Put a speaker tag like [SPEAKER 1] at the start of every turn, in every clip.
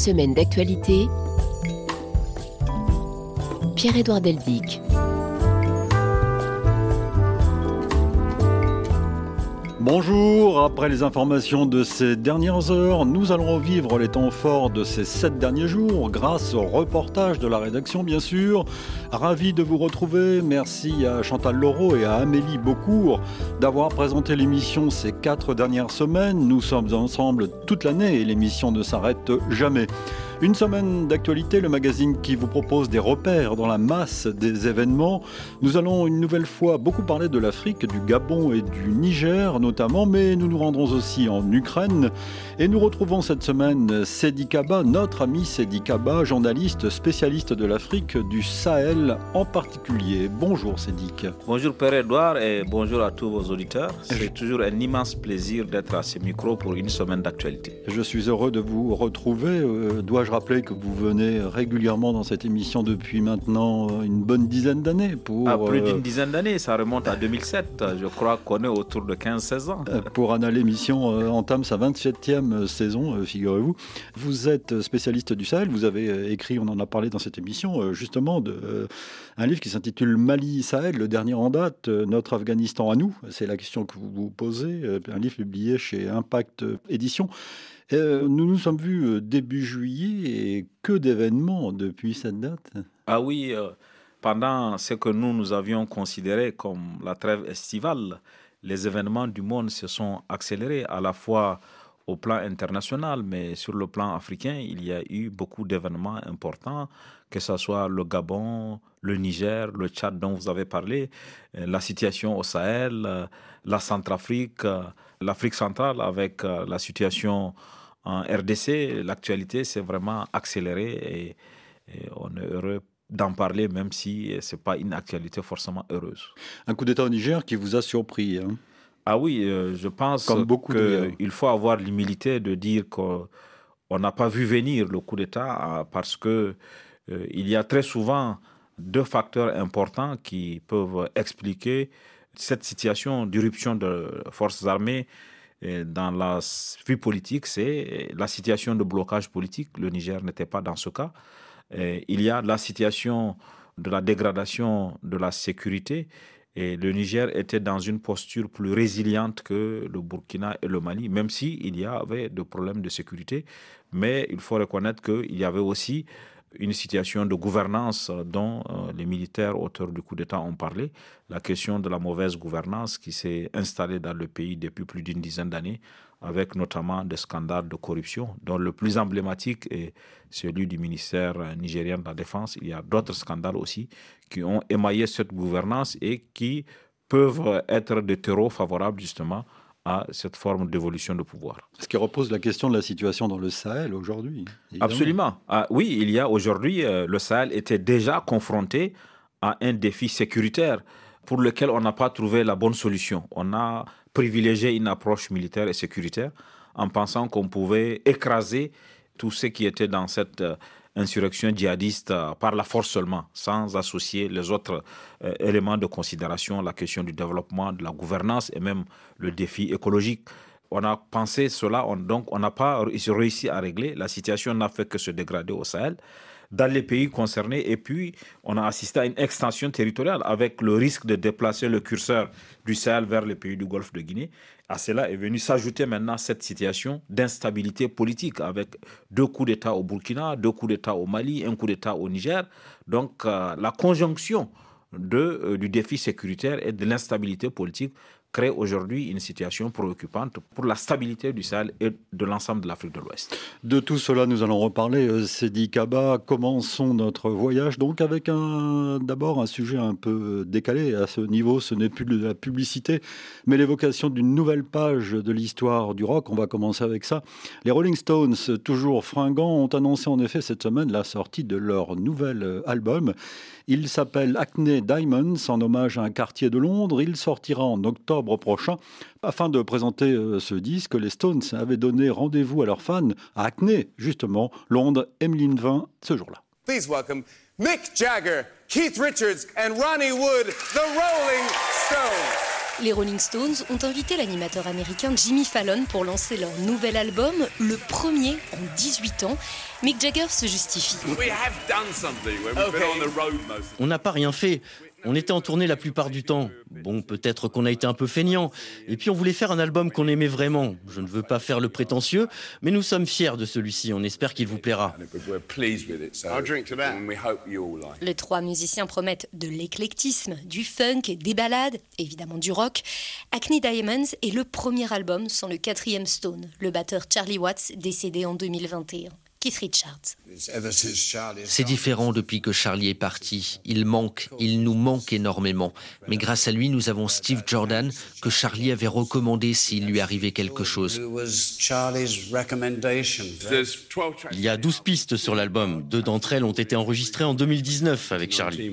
[SPEAKER 1] Semaine d'actualité. Pierre-Édouard Deldic.
[SPEAKER 2] Bonjour, après les informations de ces dernières heures, nous allons revivre les temps forts de ces sept derniers jours grâce au reportage de la rédaction bien sûr. Ravi de vous retrouver, merci à Chantal Laureau et à Amélie Beaucourt d'avoir présenté l'émission ces quatre dernières semaines. Nous sommes ensemble toute l'année et l'émission ne s'arrête jamais. Une semaine d'actualité, le magazine qui vous propose des repères dans la masse des événements. Nous allons une nouvelle fois beaucoup parler de l'Afrique, du Gabon et du Niger notamment, mais nous nous rendrons aussi en Ukraine. Et nous retrouvons cette semaine Sedi Kaba, notre ami Sedi Kaba, journaliste spécialiste de l'Afrique, du Sahel en particulier. Bonjour Sédic.
[SPEAKER 3] Bonjour Père Edouard et bonjour à tous vos auditeurs. C'est toujours un immense plaisir d'être à ce micro pour une semaine d'actualité.
[SPEAKER 2] Je suis heureux de vous retrouver. Euh, dois-je rappeler que vous venez régulièrement dans cette émission depuis maintenant une bonne dizaine d'années
[SPEAKER 3] pour ah, Plus d'une euh, dizaine d'années, ça remonte à 2007. Je crois qu'on est autour de 15-16 ans.
[SPEAKER 2] Euh, pour Anna, l'émission entame sa 27e saison, figurez-vous. Vous êtes spécialiste du Sahel, vous avez écrit, on en a parlé dans cette émission, justement, de, un livre qui s'intitule Mali-Sahel, le dernier en date, Notre Afghanistan à nous. C'est la question que vous vous posez, un livre publié chez Impact Édition. Euh, nous nous sommes vus euh, début juillet et que d'événements depuis cette date?
[SPEAKER 3] Ah oui, euh, pendant ce que nous, nous avions considéré comme la trêve estivale, les événements du monde se sont accélérés à la fois au plan international, mais sur le plan africain, il y a eu beaucoup d'événements importants, que ce soit le Gabon, le Niger, le Tchad dont vous avez parlé, la situation au Sahel, la Centrafrique, l'Afrique centrale avec la situation en RDC, l'actualité s'est vraiment accélérée et, on est heureux d'en parler, même si ce n'est pas une actualité forcément heureuse.
[SPEAKER 2] Un coup d'État au Niger qui vous a surpris hein
[SPEAKER 3] Ah oui, euh, je pense qu'il faut avoir l'humilité de dire qu'on n'a pas vu venir le coup d'État euh, parce que euh, il y a très souvent deux facteurs importants qui peuvent expliquer cette situation d'irruption de forces armées dans la vie politique, c'est la situation de blocage politique. Le Niger n'était pas dans ce cas. il y a la situation de la dégradation de la sécurité. Et le Niger était dans une posture plus résiliente que le Burkina et le Mali, même s'il y avait des problèmes de sécurité. Mais il faut reconnaître qu'il y avait aussi une situation de gouvernance dont euh, les militaires auteurs du coup d'État ont parlé, la question de la mauvaise gouvernance qui s'est installée dans le pays depuis plus d'une dizaine d'années, avec notamment des scandales de corruption, dont le plus emblématique est celui du ministère nigérien de la Défense. Il y a d'autres scandales aussi qui ont émaillé cette gouvernance et qui peuvent être des terreaux favorables justement à cette forme d'évolution de pouvoir.
[SPEAKER 2] Ce qui repose la question de la situation dans le Sahel aujourd'hui.
[SPEAKER 3] Absolument. Ah, oui, il y a aujourd'hui, euh, le Sahel était déjà confronté à un défi sécuritaire pour lequel on n'a pas trouvé la bonne solution. On a privilégié une approche militaire et sécuritaire en pensant qu'on pouvait écraser tout ce qui était dans cette euh, insurrection djihadiste euh, par la force seulement, sans associer les autres euh, éléments de considération, la question du développement, de la gouvernance et même le défi écologique. On a pensé cela, donc on n'a pas réussi à régler. La situation n'a fait que se dégrader au Sahel dans les pays concernés. Et puis, on a assisté à une extension territoriale avec le risque de déplacer le curseur du Sahel vers les pays du Golfe de Guinée. À cela est venue s'ajouter maintenant cette situation d'instabilité politique avec deux coups d'État au Burkina, deux coups d'État au Mali, un coup d'État au Niger. Donc, euh, la conjonction euh, du défi sécuritaire et de l'instabilité politique crée aujourd'hui une situation préoccupante pour la stabilité du Sahel et de l'ensemble de l'Afrique de l'Ouest.
[SPEAKER 2] De tout cela, nous allons reparler. Euh, Sedi Kaba, commençons notre voyage? Donc avec d'abord un sujet un peu décalé. À ce niveau, ce n'est plus de la publicité, mais l'évocation d'une nouvelle page de l'histoire du rock. On va commencer avec ça. Les Rolling Stones, toujours fringants, ont annoncé en effet cette semaine la sortie de leur nouvel album. Il s'appelle Acne Diamonds en hommage à un quartier de Londres. Il sortira en octobre prochain. Afin de présenter euh, ce disque, les Stones avaient donné rendez-vous à leurs fans à Acne, justement, Londres, Emeline 20, ce jour-là.
[SPEAKER 4] Please welcome Mick Jagger, Keith Richards and Ronnie Wood, the Rolling Stones. Les Rolling Stones ont invité l'animateur américain Jimmy Fallon pour lancer leur nouvel album, le premier en 18 ans. Mick Jagger se justifie.
[SPEAKER 5] On n'a pas rien fait. On était en tournée la plupart du temps. Bon, peut-être qu'on a été un peu feignant. Et puis on voulait faire un album qu'on aimait vraiment. Je ne veux pas faire le prétentieux, mais nous sommes fiers de celui-ci. On espère qu'il vous plaira.
[SPEAKER 4] Les trois musiciens promettent de l'éclectisme, du funk, des ballades, évidemment du rock. Acne Diamonds est le premier album sans le quatrième Stone, le batteur Charlie Watts, décédé en 2021. Keith Richards.
[SPEAKER 5] C'est différent depuis que Charlie est parti. Il manque, il nous manque énormément. Mais grâce à lui, nous avons Steve Jordan, que Charlie avait recommandé s'il lui arrivait quelque chose. Il y a 12 pistes sur l'album. Deux d'entre elles ont été enregistrées en 2019 avec Charlie.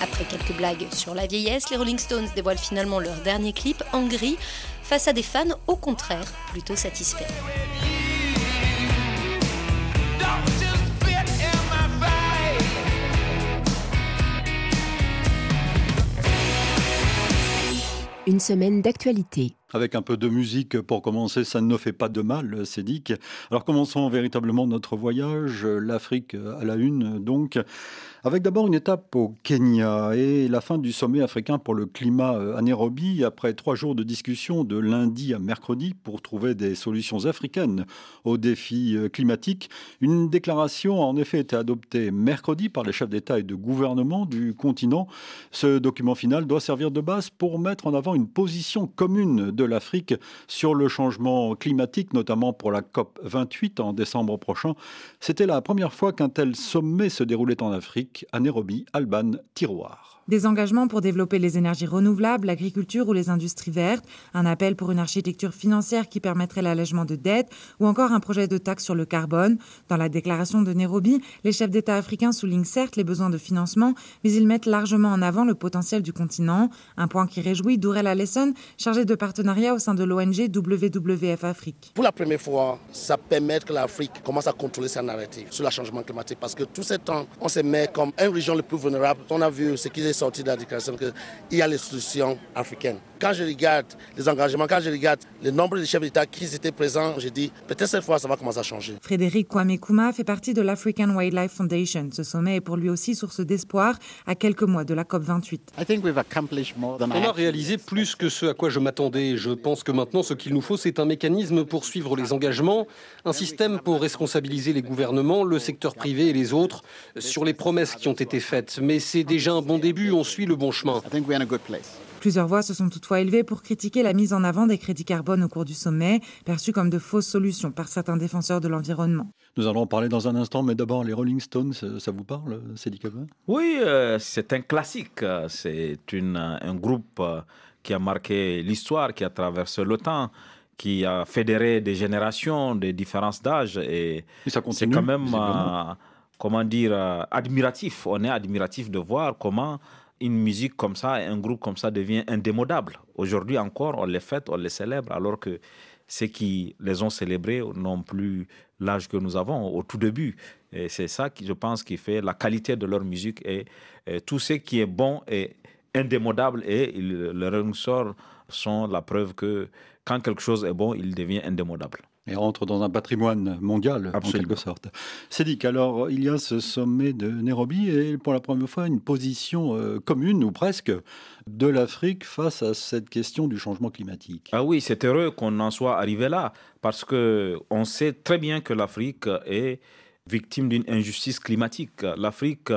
[SPEAKER 4] Après quelques blagues sur la vieillesse, les Rolling Stones dévoilent finalement leur dernier clip, en gris face à des fans au contraire plutôt satisfaits.
[SPEAKER 1] Une semaine d'actualité.
[SPEAKER 2] Avec un peu de musique pour commencer, ça ne fait pas de mal, Cédic. Alors commençons véritablement notre voyage, l'Afrique à la une donc. Avec d'abord une étape au Kenya et la fin du sommet africain pour le climat euh, à Nairobi, après trois jours de discussion de lundi à mercredi pour trouver des solutions africaines aux défis euh, climatiques. Une déclaration a en effet été adoptée mercredi par les chefs d'État et de gouvernement du continent. Ce document final doit servir de base pour mettre en avant une position commune de l'Afrique sur le changement climatique, notamment pour la COP 28 en décembre prochain. C'était la première fois qu'un tel sommet se déroulait en Afrique à Nairobi, Alban Tiroir.
[SPEAKER 6] Des engagements pour développer les énergies renouvelables, l'agriculture ou les industries vertes, un appel pour une architecture financière qui permettrait l'allègement de dettes ou encore un projet de taxe sur le carbone. Dans la déclaration de Nairobi, les chefs d'État africains soulignent certes les besoins de financement, mais ils mettent largement en avant le potentiel du continent, un point qui réjouit Dourel Alesson, chargé de partenariat au sein de l'ONG WWF Afrique.
[SPEAKER 7] Pour la première fois, ça permet que l'Afrique commence à contrôler sa narrative sur le changement climatique parce que tout ce temps, on se met comme une région le plus vulnérable. On a vu ce qu'ils sorti de la déclaration qu'il y a les solutions africaines. Quand je regarde les engagements, quand je regarde le nombre de chefs d'État qui étaient présents, je dis peut-être cette fois ça va commencer à changer.
[SPEAKER 6] Frédéric Kwame Kuma fait partie de l'African Wildlife Foundation. Ce sommet est pour lui aussi source d'espoir à quelques mois de la COP 28.
[SPEAKER 8] On a réalisé plus que ce à quoi je m'attendais. Je pense que maintenant ce qu'il nous faut c'est un mécanisme pour suivre les engagements, un système pour responsabiliser les gouvernements, le secteur privé et les autres sur les promesses qui ont été faites. Mais c'est déjà un bon début, on suit le bon chemin.
[SPEAKER 6] Plusieurs voix se sont toutefois élevées pour critiquer la mise en avant des crédits carbone au cours du sommet, perçus comme de fausses solutions par certains défenseurs de l'environnement.
[SPEAKER 2] Nous allons en parler dans un instant, mais d'abord les Rolling Stones, ça vous parle, Cédric
[SPEAKER 3] Oui, euh, c'est un classique. C'est un groupe euh, qui a marqué l'histoire, qui a traversé le temps qui a fédéré des générations, des différences d'âge. Et, c'est quand même, euh, comment dire, admiratif. On est admiratif de voir comment une musique comme ça, un groupe comme ça devient indémodable. Aujourd'hui encore, on les fête, on les célèbre, alors que ceux qui les ont célébrés n'ont plus l'âge que nous avons au tout début. C'est ça qui, je pense, qui fait la qualité de leur musique et, tout ce qui est bon est indémodable et les ressort sont la preuve que quand quelque chose est bon, il devient indémodable
[SPEAKER 2] et rentre dans un patrimoine mondial, en quelque sorte. Cédric, alors il y a ce sommet de Nairobi et pour la première fois une position euh, commune, ou presque, de l'Afrique face à cette question du changement climatique.
[SPEAKER 3] Ah oui, c'est heureux qu'on en soit arrivé là, parce que on sait très bien que l'Afrique est victime d'une injustice climatique. L'Afrique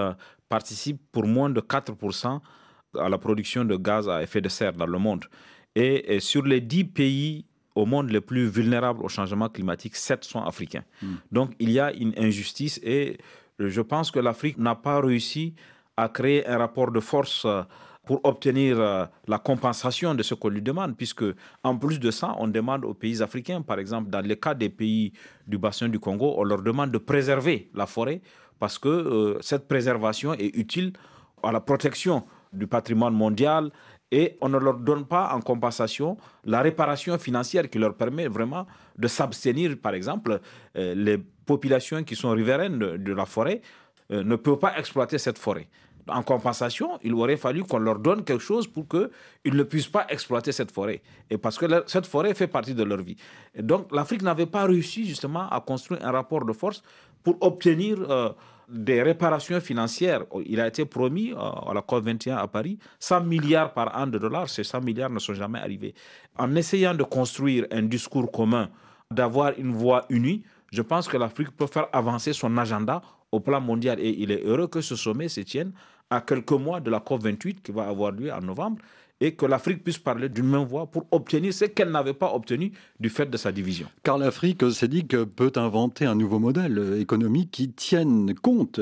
[SPEAKER 3] participe pour moins de 4% à la production de gaz à effet de serre dans le monde. Et, et sur les 10 pays au monde les plus vulnérables au changement climatique, 7 sont africains. Hmm. Donc il y a une injustice et je pense que l'Afrique n'a pas réussi à créer un rapport de force euh, pour obtenir euh, la compensation de ce qu'on lui demande, puisque en plus de ça, on demande aux pays africains, par exemple, dans le cas des pays du bassin du Congo, on leur demande de préserver la forêt parce que euh, cette préservation est utile à la protection du patrimoine mondial et on ne leur donne pas en compensation la réparation financière qui leur permet vraiment de s'abstenir. Par exemple, euh, les populations qui sont riveraines de, la forêt euh, ne peuvent pas exploiter cette forêt. En compensation, il aurait fallu qu'on leur donne quelque chose pour qu'ils ne puissent pas exploiter cette forêt. Et parce que cette forêt fait partie de leur vie. Donc l'Afrique n'avait pas réussi justement à construire un rapport de force pour obtenir euh, des réparations financières. Il a été promis euh, à la COP21 à Paris 100 milliards par an de dollars. Ces 100 milliards ne sont jamais arrivés. En essayant de construire un discours commun, d'avoir une voix unie, je pense que l'Afrique peut faire avancer son agenda au plan mondial. Et il est heureux que ce sommet se tienne à quelques mois de la COP28 qui va avoir lieu en novembre et que l'Afrique puisse parler d'une même voix pour obtenir ce qu'elle n'avait pas obtenu du fait de sa division.
[SPEAKER 2] Car l'Afrique s'est dit que peut inventer un nouveau modèle économique qui tienne compte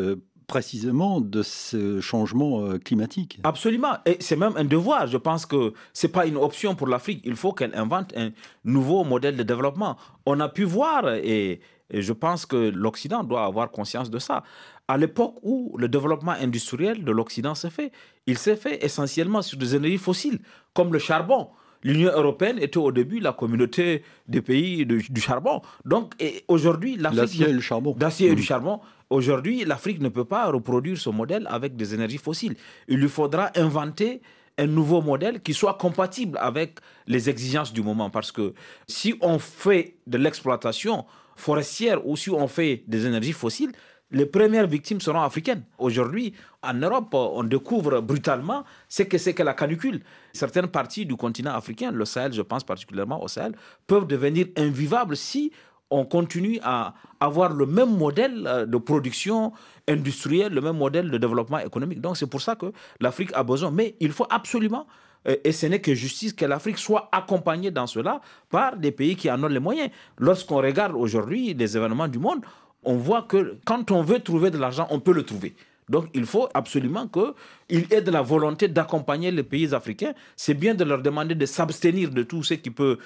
[SPEAKER 2] précisément de ce changement euh, climatique.
[SPEAKER 3] Absolument. Et c'est même un devoir. Je pense que ce n'est pas une option pour l'Afrique. Il faut qu'elle invente un nouveau modèle de développement. On a pu voir, et, et je pense que l'Occident doit avoir conscience de ça. À l'époque où le développement industriel de l'Occident s'est fait, il s'est fait essentiellement sur des énergies fossiles, comme le charbon. L'Union européenne était au début la communauté des pays du charbon. Donc aujourd'hui, l'Afrique.
[SPEAKER 2] L'acier et le charbon.
[SPEAKER 3] D'acier et du mmh. charbon. Aujourd'hui, l'Afrique ne peut pas reproduire ce modèle avec des énergies fossiles. Il lui faudra inventer un nouveau modèle qui soit compatible avec les exigences du moment. Parce que si on fait de l'exploitation forestière ou si on fait des énergies fossiles, les premières victimes seront africaines. Aujourd'hui, en Europe, on découvre brutalement ce que c'est que la canicule. Certaines parties du continent africain, le Sahel, je pense particulièrement au Sahel, peuvent devenir invivables si on continue à avoir le même modèle euh, de production industrielle, le même modèle de développement économique. Donc c'est pour ça que l'Afrique a besoin. Mais il faut absolument, et ce n'est que justice, que l'Afrique soit accompagnée dans cela par des pays qui en ont les moyens. Lorsqu'on regarde aujourd'hui les événements du monde, on voit que quand on veut trouver de l'argent, on peut le trouver. Donc il faut absolument qu'il ait de la volonté d'accompagner les pays africains. C'est bien de leur demander de s'abstenir de tout ce qui peut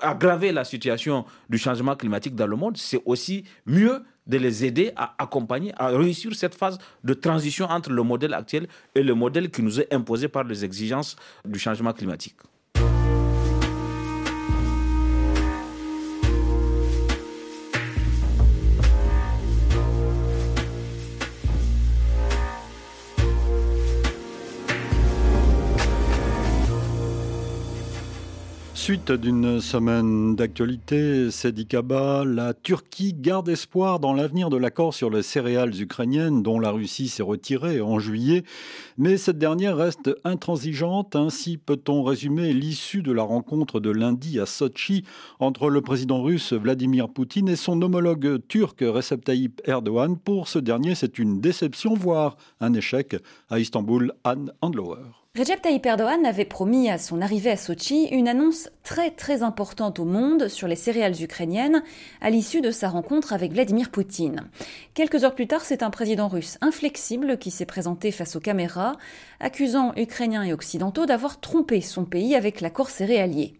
[SPEAKER 3] aggraver la situation du changement climatique dans le monde. C'est aussi mieux de les aider à accompagner, à réussir cette phase de transition entre le modèle actuel et le modèle qui nous est imposé par les exigences du changement climatique.
[SPEAKER 2] Suite d'une semaine d'actualité, Kaba, la Turquie garde espoir dans l'avenir de l'accord sur les céréales ukrainiennes dont la Russie s'est retirée en juillet, mais cette dernière reste intransigeante. Ainsi peut-on résumer l'issue de la rencontre de lundi à Sochi entre le président russe Vladimir Poutine et son homologue turc Recep Tayyip Erdogan. Pour ce dernier, c'est une déception, voire un échec. À Istanbul, Anne Andlauer.
[SPEAKER 9] Recep Tayyip Erdogan avait promis à son arrivée à Sochi une annonce très très importante au monde sur les céréales ukrainiennes à l'issue de sa rencontre avec Vladimir Poutine. Quelques heures plus tard, c'est un président russe inflexible qui s'est présenté face aux caméras, accusant Ukrainiens et Occidentaux d'avoir trompé son pays avec l'accord céréalier.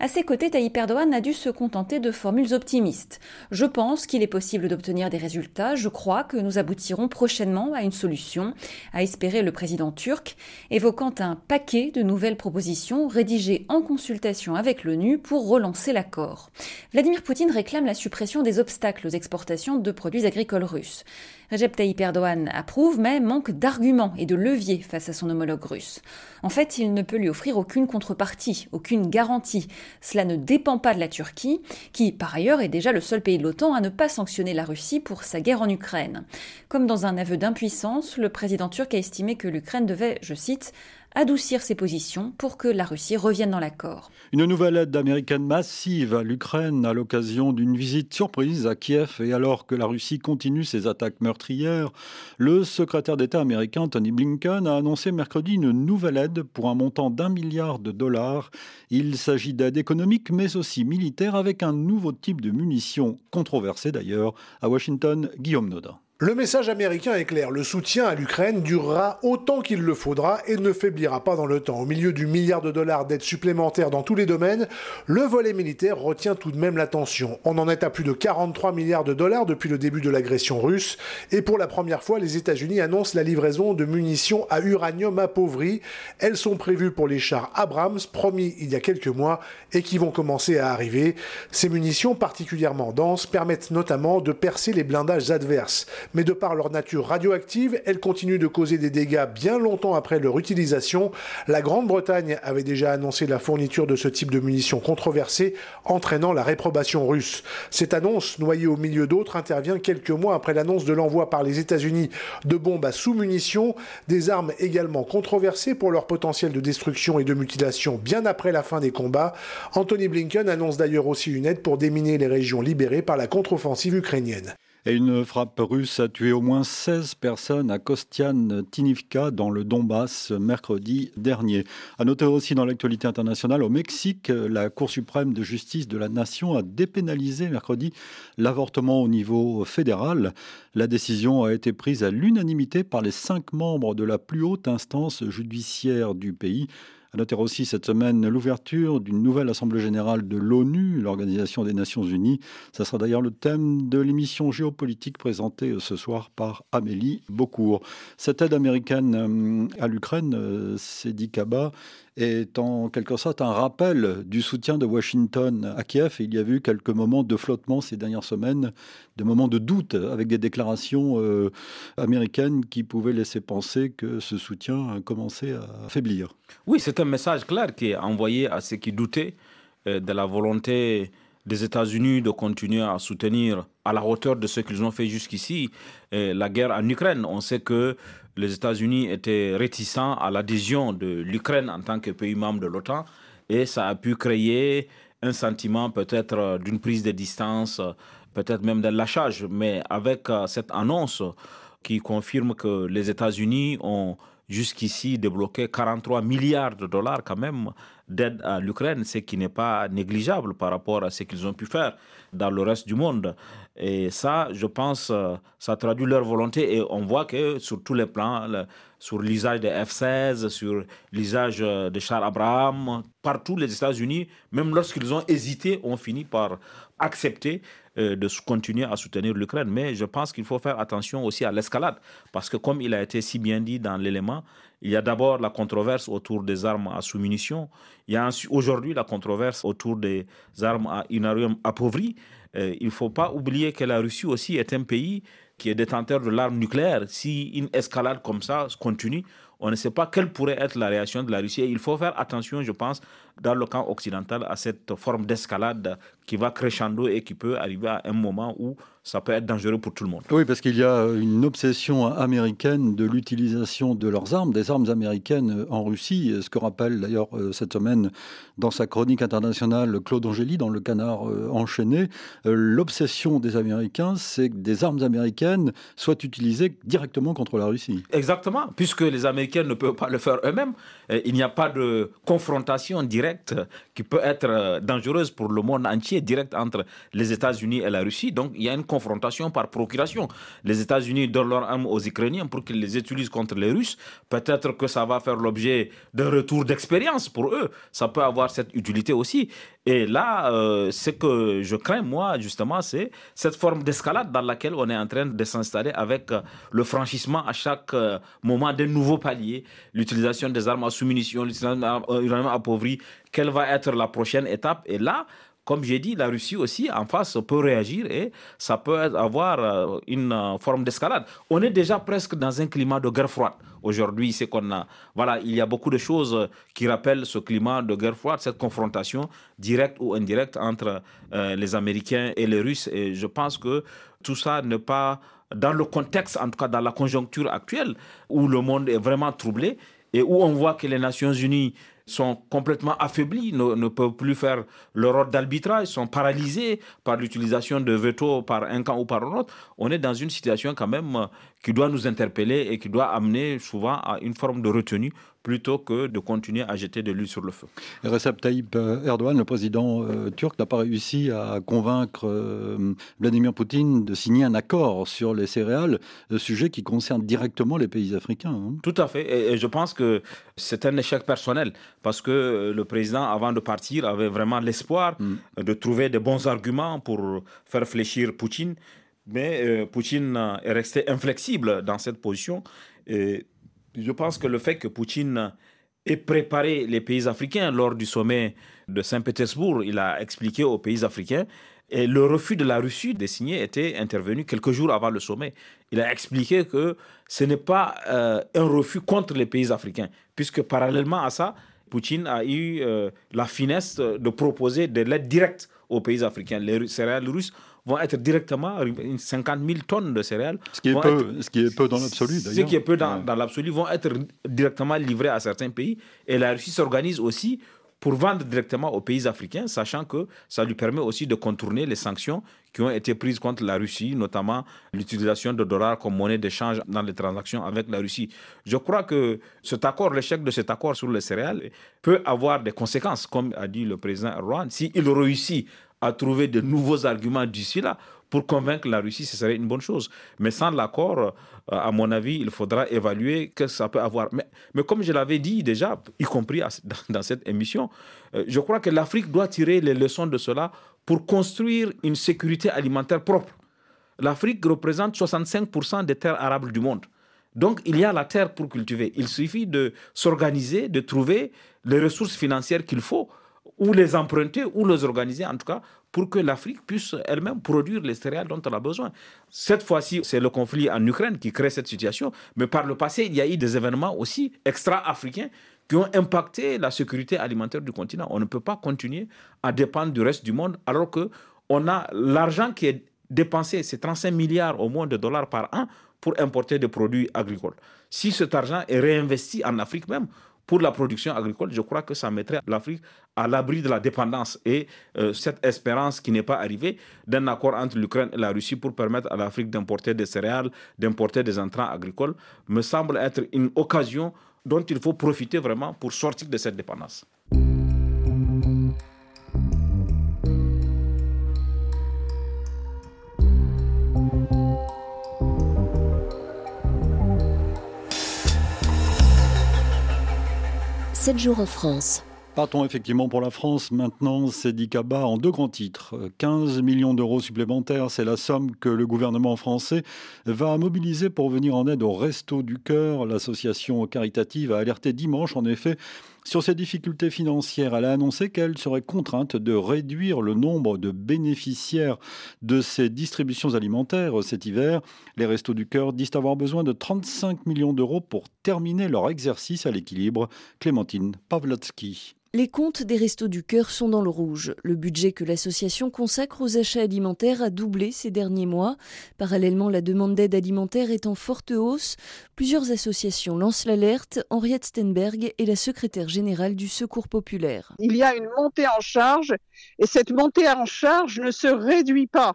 [SPEAKER 9] À ses côtés, Tayyip Erdogan a dû se contenter de formules optimistes. Je pense qu'il est possible d'obtenir des résultats. Je crois que nous aboutirons prochainement à une solution, a espéré le président turc, évoquant un paquet de nouvelles propositions rédigées en consultation avec l'ONU pour relancer l'accord. Vladimir Poutine réclame la suppression des obstacles aux exportations de produits agricoles russes. Recep Tayyip Erdogan approuve, mais manque d'arguments et de leviers face à son homologue russe. En fait, il ne peut lui offrir aucune contrepartie, aucune garantie. Cela ne dépend pas de la Turquie, qui par ailleurs est déjà le seul pays de l'OTAN à ne pas sanctionner la Russie pour sa guerre en Ukraine. Comme dans un aveu d'impuissance, le président turc a estimé que l'Ukraine devait, je cite, adoucir ses positions pour que la Russie revienne dans l'accord.
[SPEAKER 2] Une nouvelle aide américaine massive à l'Ukraine à l'occasion d'une visite surprise à Kiev et alors que la Russie continue ses attaques meurtrières, le secrétaire d'État américain Tony Blinken a annoncé mercredi une nouvelle aide pour un montant d'un milliard de dollars. Il s'agit d'aide économique mais aussi militaire avec un nouveau type de munitions, controversé d'ailleurs. À Washington, Guillaume Nodin.
[SPEAKER 10] Le message américain est clair, le soutien à l'Ukraine durera autant qu'il le faudra et ne faiblira pas dans le temps. Au milieu du milliard de dollars d'aide supplémentaires dans tous les domaines, le volet militaire retient tout de même l'attention. On en est à plus de 43 milliards de dollars depuis le début de l'agression russe et pour la première fois, les États-Unis annoncent la livraison de munitions à uranium appauvri. Elles sont prévues pour les chars Abrams promis il y a quelques mois et qui vont commencer à arriver. Ces munitions particulièrement denses permettent notamment de percer les blindages adverses mais de par leur nature radioactive, elles continuent de causer des dégâts bien longtemps après leur utilisation. La Grande-Bretagne avait déjà annoncé la fourniture de ce type de munitions controversées, entraînant la réprobation russe. Cette annonce, noyée au milieu d'autres, intervient quelques mois après l'annonce de l'envoi par les États-Unis de bombes à sous-munitions, des armes également controversées pour leur potentiel de destruction et de mutilation bien après la fin des combats. Anthony Blinken annonce d'ailleurs aussi une aide pour déminer les régions libérées par la contre-offensive ukrainienne.
[SPEAKER 2] Une frappe russe a tué au moins 16 personnes à Kostian-Tinivka dans le Donbass mercredi dernier. À noter aussi dans l'actualité internationale, au Mexique, la Cour suprême de justice de la nation a dépénalisé mercredi l'avortement au niveau fédéral. La décision a été prise à l'unanimité par les cinq membres de la plus haute instance judiciaire du pays. À noter aussi cette semaine l'ouverture d'une nouvelle Assemblée générale de l'ONU, l'Organisation des Nations Unies. Ça sera d'ailleurs le thème de l'émission géopolitique présentée ce soir par Amélie Beaucourt. Cette aide américaine euh, à l'Ukraine, euh, c'est dit Kaba, est en quelque sorte un rappel du soutien de Washington à Kiev. il y a eu quelques moments de flottement ces dernières semaines, des moments de doute avec des déclarations euh, américaines qui pouvaient laisser penser que ce soutien commençait à faiblir.
[SPEAKER 3] Oui, c'est un message clair qui est envoyé à ceux qui doutaient euh, de la volonté des États-Unis de continuer à soutenir à la hauteur de ce qu'ils ont fait jusqu'ici euh, la guerre en Ukraine. On sait que les États-Unis étaient réticents à l'adhésion de l'Ukraine en tant que pays membre de l'OTAN et ça a pu créer un sentiment peut-être d'une prise de distance, peut-être même d'un lâchage. Mais avec euh, cette annonce qui confirme que les États-Unis ont jusqu'ici débloqué 43 milliards de dollars quand même d'aide à l'Ukraine, ce qui n'est pas négligeable par rapport à ce qu'ils ont pu faire dans le reste du monde. Et ça, je pense, euh, ça traduit leur volonté et on voit que sur tous les plans, sur l'usage des F-16, sur l'usage euh, de chars Abraham, partout les États-Unis, même lorsqu'ils ont hésité, ont fini par accepter de continuer à soutenir l'Ukraine. Mais je pense qu'il faut faire attention aussi à l'escalade, parce que comme il a été si bien dit dans l'élément, il y a d'abord la controverse autour des armes à sous-munitions. Il y a aujourd'hui la controverse autour des armes à uranium appauvri. Euh, il ne faut pas oublier que la Russie aussi est un pays qui est détenteur de l'arme nucléaire. Si une escalade comme ça continue, on ne sait pas quelle pourrait être la réaction de la Russie. il faut faire attention, je pense, dans le camp occidental, à cette forme d'escalade qui va crescendo et qui peut arriver à un moment où ça peut être dangereux pour tout le monde.
[SPEAKER 2] Oui, parce qu'il y a une obsession américaine de l'utilisation de leurs armes, des armes américaines en Russie, ce que rappelle d'ailleurs euh, cette semaine dans sa chronique internationale Claude Angéli dans le Canard euh, enchaîné. Euh, l'obsession des Américains, c'est que des armes américaines soient utilisées directement contre la Russie.
[SPEAKER 3] Exactement, puisque les Américains ne peuvent pas le faire eux-mêmes. Il n'y a pas de confrontation directe qui peut être dangereuse pour le monde entier, directe entre les États-Unis et la Russie. Donc il y a une confrontation par procuration. Les États-Unis donnent leurs armes aux Ukrainiens pour qu'ils les utilisent contre les Russes. Peut-être que ça va faire l'objet d'un retour d'expérience pour eux. Ça peut avoir cette utilité aussi. Et là, euh, ce que je crains, moi, justement, c'est cette forme d'escalade dans laquelle on est en train de s'installer avec euh, le franchissement à chaque euh, moment d'un nouveau palier, l'utilisation des armes à sous-munitions, l'utilisation d'armes appauvries. Quelle va être la prochaine étape? Et là, comme j'ai dit, la Russie aussi en face peut réagir et ça peut avoir euh, une euh, forme d'escalade. On est déjà presque dans un climat de guerre froide. Aujourd'hui, c'est qu'on a, voilà, il y a beaucoup de choses qui rappellent ce climat de guerre froide, cette confrontation directe ou indirecte entre euh, les Américains et les Russes. Et je pense que tout ça n'est pas dans le contexte, en tout cas dans la conjoncture actuelle, où le monde est vraiment troublé et où on voit que les Nations Unies sont complètement affaiblis, ne, peuvent plus faire leur rôle d'arbitrage, sont paralysés par l'utilisation de veto par un camp ou par un autre. On est dans une situation quand même qui doit nous interpeller et qui doit amener souvent à une forme de retenue plutôt que de continuer à jeter de l'huile sur le feu.
[SPEAKER 2] Recep Tayyip Erdogan, le président euh, turc, n'a pas réussi à convaincre euh, Vladimir Poutine de signer un accord sur les céréales, sujet qui concerne directement les pays africains. Hein.
[SPEAKER 3] Tout à fait. Et, je pense que c'est un échec personnel parce que euh, le président, avant de partir, avait vraiment l'espoir mm. de trouver de bons arguments pour faire fléchir Poutine. Mais Poutine est resté inflexible dans cette position. Et je pense que le fait que Poutine ait préparé les pays africains lors du sommet de Saint-Pétersbourg, il a expliqué aux pays africains Et le refus de la Russie de signer était intervenu quelques jours avant le sommet. Il a expliqué que ce n'est pas euh, un refus contre les pays africains, puisque parallèlement à ça, Poutine a eu euh, la finesse de proposer de l'aide directe aux pays africains. Les céréales russes vont être directement 50 000 tonnes de céréales.
[SPEAKER 2] Ce qui est, peu, ce qui est peu dans l'absolu d'ailleurs.
[SPEAKER 3] Ce qui est peu dans, dans l'absolu vont être directement livrés à certains pays. Et la Russie s'organise aussi pour vendre directement aux pays africains, sachant que ça lui permet aussi de contourner les sanctions qui ont été prises contre la Russie, notamment l'utilisation de dollars comme monnaie d'échange dans les transactions avec la Russie. Je crois que cet accord, l'échec de cet accord sur les céréales peut avoir des conséquences, comme a dit le président Erdogan. S'il réussit à trouver de nouveaux arguments d'ici là pour convaincre la Russie, ce serait une bonne chose. Mais sans l'accord, euh, à mon avis, il faudra évaluer que ça peut avoir. Mais, comme je l'avais dit déjà, y compris dans cette émission, euh, je crois que l'Afrique doit tirer les leçons de cela pour construire une sécurité alimentaire propre. L'Afrique représente 65% des terres arables du monde. Donc, il y a la terre pour cultiver. Il suffit de s'organiser, de trouver les ressources financières qu'il faut, ou les emprunter, ou les organiser, en tout cas, pour que l'Afrique puisse elle-même produire les céréales dont elle a besoin. Cette fois-ci, c'est le conflit en Ukraine qui crée cette situation, mais par le passé, il y a eu des événements aussi extra-africains qui ont impacté la sécurité alimentaire du continent. On ne peut pas continuer à dépendre du reste du monde alors que on a l'argent qui est dépensé, c'est 35 milliards au moins de dollars par an pour importer des produits agricoles. Si cet argent est réinvesti en Afrique même, pour la production agricole, je crois que ça mettrait l'Afrique à l'abri de la dépendance. Et euh, cette espérance qui n'est pas arrivée d'un accord entre l'Ukraine et la Russie pour permettre à l'Afrique d'importer des céréales, d'importer des entrants agricoles, me semble être une occasion dont il faut profiter vraiment pour sortir de cette dépendance.
[SPEAKER 1] 7 jours en France.
[SPEAKER 2] Partons effectivement pour la France. Maintenant, c'est Dicaba en deux grands titres. 15 millions d'euros supplémentaires, c'est la somme que le gouvernement français va mobiliser pour venir en aide au Resto du Cœur. L'association caritative a alerté dimanche, en effet, sur ces difficultés financières, elle a annoncé qu'elle serait contrainte de réduire le nombre de bénéficiaires de ces distributions alimentaires cet hiver. Les Restos du Cœur disent avoir besoin de 35 millions d'euros pour terminer leur exercice à l'équilibre. Clémentine Pavlotsky.
[SPEAKER 11] Les comptes des Restos du Cœur sont dans le rouge. Le budget que l'association consacre aux achats alimentaires a doublé ces derniers mois. Parallèlement, la demande d'aide alimentaire est en forte hausse. Plusieurs associations lancent l'alerte. Henriette Stenberg est la secrétaire générale du Secours populaire.
[SPEAKER 12] Il y a une montée en charge et cette montée en charge ne se réduit pas.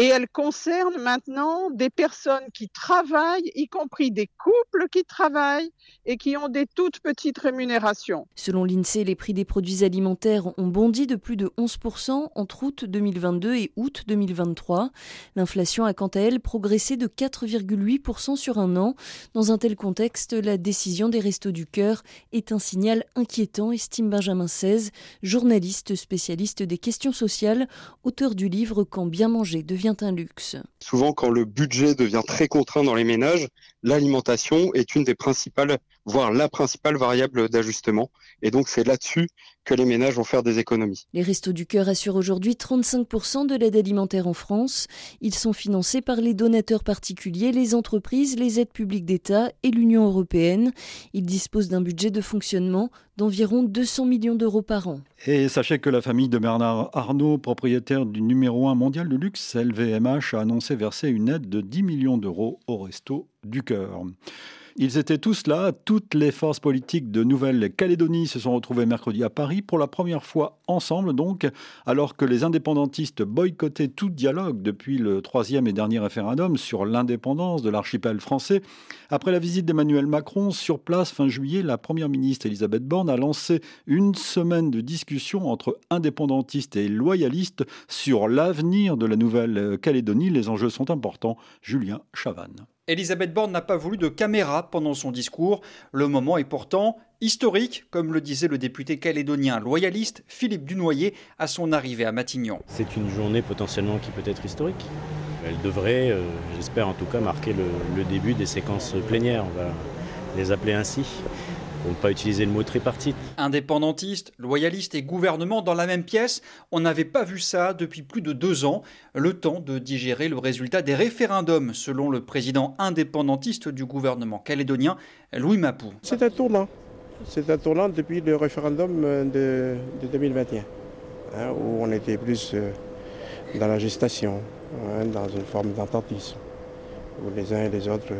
[SPEAKER 12] Et elle concerne maintenant des personnes qui travaillent, y compris des couples qui travaillent et qui ont des toutes petites rémunérations.
[SPEAKER 11] Selon l'INSEE, les prix des produits alimentaires ont bondi de plus de 11% entre août 2022 et août 2023. L'inflation a quant à elle progressé de 4,8% sur un an. Dans un tel contexte, la décision des Restos du Cœur est un signal inquiétant, estime Benjamin XVI, journaliste spécialiste des questions sociales, auteur du livre Quand bien manger un luxe.
[SPEAKER 13] Souvent, quand le budget devient très contraint dans les ménages, l'alimentation est une des principales, voire la principale variable d'ajustement. Et donc, c'est là-dessus que les ménages vont faire des économies.
[SPEAKER 11] Les Restos du Cœur assurent aujourd'hui 35% de l'aide alimentaire en France. Ils sont financés par les donateurs particuliers, les entreprises, les aides publiques d'État et l'Union européenne. Ils disposent d'un budget de fonctionnement d'environ 200 millions d'euros par an.
[SPEAKER 2] Et sachez que la famille de Bernard Arnault, propriétaire du numéro 1 mondial de luxe, LVMH, a annoncé verser une aide de 10 millions d'euros au Resto du Cœur. Ils étaient tous là, toutes les forces politiques de Nouvelle-Calédonie se sont retrouvées mercredi à Paris pour la première fois ensemble donc, alors que les indépendantistes boycottaient tout dialogue depuis le troisième et dernier référendum sur l'indépendance de l'archipel français. Après la visite d'Emmanuel Macron sur place fin juillet, la première ministre Elisabeth Borne a lancé une semaine de discussion entre indépendantistes et loyalistes sur l'avenir de la Nouvelle-Calédonie. Les enjeux sont importants. Julien Chavannes.
[SPEAKER 14] Elisabeth Borne n'a pas voulu de caméra pendant son discours. Le moment est pourtant historique, comme le disait le député calédonien loyaliste Philippe Dunoyer à son arrivée à Matignon.
[SPEAKER 15] C'est une journée potentiellement qui peut être historique. Elle devrait, euh, j'espère en tout cas, marquer le, début des séquences plénières, on va les appeler ainsi, pour ne pas utiliser le mot tripartite.
[SPEAKER 14] Indépendantiste, loyaliste et gouvernement dans la même pièce, on n'avait pas vu ça depuis plus de deux ans, le temps de digérer le résultat des référendums, selon le président indépendantiste du gouvernement calédonien, Louis Mapou.
[SPEAKER 16] C'est un tournant. C'est un tournant depuis le référendum de, 2021, hein, où on était plus euh, dans la gestation, hein, dans une forme d'ententisme, où les uns et les autres